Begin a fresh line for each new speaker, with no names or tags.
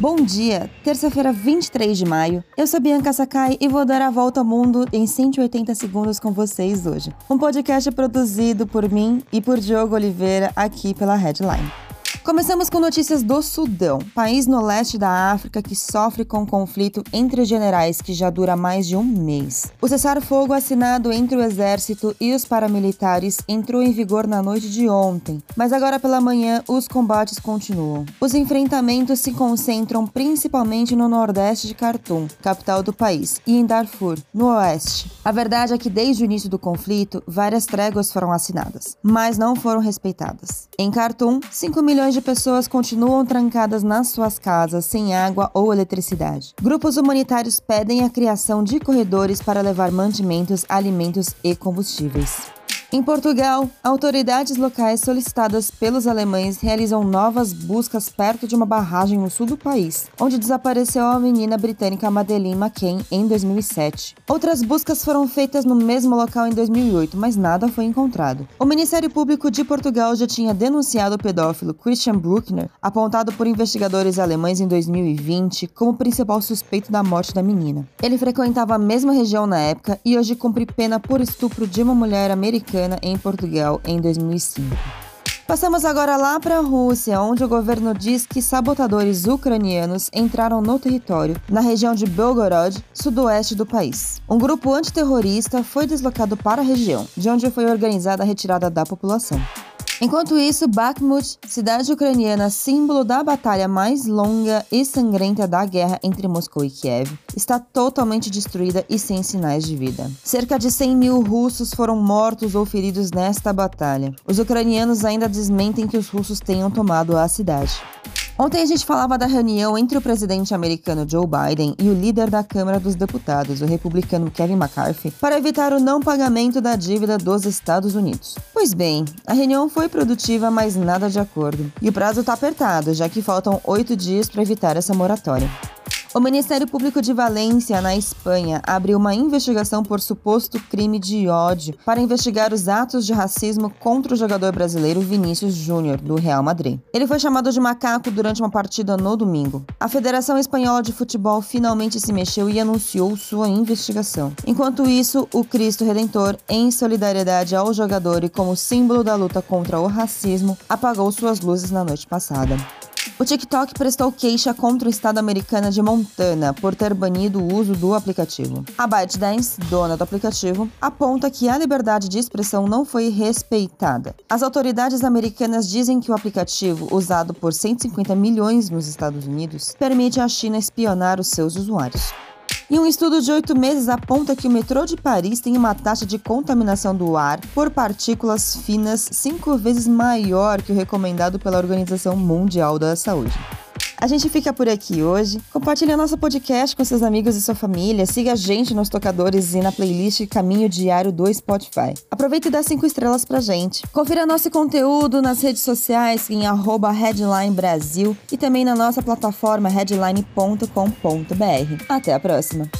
Bom dia, terça-feira 23 de maio. Eu sou Bianca Sakai e vou dar a volta ao mundo em 180 segundos com vocês hoje. Um podcast produzido por mim e por Diogo Oliveira aqui pela Headline. Começamos com notícias do Sudão, país no leste da África que sofre com um conflito entre generais que já dura mais de um mês. O cessar-fogo assinado entre o exército e os paramilitares entrou em vigor na noite de ontem, mas agora pela manhã os combates continuam. Os enfrentamentos se concentram principalmente no nordeste de Khartoum, capital do país, e em Darfur, no oeste. A verdade é que desde o início do conflito, várias tréguas foram assinadas, mas não foram respeitadas. Em Khartoum, 5 milhões de pessoas continuam trancadas nas suas casas sem água ou eletricidade. Grupos humanitários pedem a criação de corredores para levar mantimentos, alimentos e combustíveis. Em Portugal, autoridades locais solicitadas pelos alemães realizam novas buscas perto de uma barragem no sul do país, onde desapareceu a menina britânica Madeleine McCann em 2007. Outras buscas foram feitas no mesmo local em 2008, mas nada foi encontrado. O Ministério Público de Portugal já tinha denunciado o pedófilo Christian Bruckner, apontado por investigadores alemães em 2020 como principal suspeito da morte da menina. Ele frequentava a mesma região na época e hoje cumpre pena por estupro de uma mulher americana americana em Portugal em 2005. Passamos agora lá para a Rússia, onde o governo diz que sabotadores ucranianos entraram no território, na região de Belgorod, sudoeste do país. Um grupo antiterrorista foi deslocado para a região, de onde foi organizada a retirada da população. Enquanto isso, Bakhmut, cidade ucraniana símbolo da batalha mais longa e sangrenta da guerra entre Moscou e Kiev, está totalmente destruída e sem sinais de vida. Cerca de 100 mil russos foram mortos ou feridos nesta batalha. Os ucranianos ainda desmentem que os russos tenham tomado a cidade. Ontem a gente falava da reunião entre o presidente americano Joe Biden e o líder da Câmara dos Deputados, o republicano Kevin McCarthy, para evitar o não pagamento da dívida dos Estados Unidos. Pois bem, a reunião foi produtiva, mas nada de acordo. E o prazo está apertado, já que faltam oito dias para evitar essa moratória. O Ministério Público de Valência, na Espanha, abriu uma investigação por suposto crime de ódio para investigar os atos de racismo contra o jogador brasileiro Vinícius Júnior, do Real Madrid. Ele foi chamado de macaco durante uma partida no domingo. A Federação Espanhola de Futebol finalmente se mexeu e anunciou sua investigação. Enquanto isso, o Cristo Redentor, em solidariedade ao jogador e como símbolo da luta contra o racismo, apagou suas luzes na noite passada. O TikTok prestou queixa contra o estado americano de Montana por ter banido o uso do aplicativo. A ByteDance, dona do aplicativo, aponta que a liberdade de expressão não foi respeitada. As autoridades americanas dizem que o aplicativo, usado por 150 milhões nos Estados Unidos, permite à China espionar os seus usuários. E um estudo de oito meses aponta que o metrô de Paris tem uma taxa de contaminação do ar por partículas finas cinco vezes maior que o recomendado pela Organização Mundial da Saúde. A gente fica por aqui hoje. Compartilhe nosso podcast com seus amigos e sua família. Siga a gente nos tocadores e na playlist Caminho Diário do Spotify. Aproveite e dá cinco estrelas pra gente. Confira nosso conteúdo nas redes sociais em arroba Headline Brasil e também na nossa plataforma headline.com.br. Até a próxima!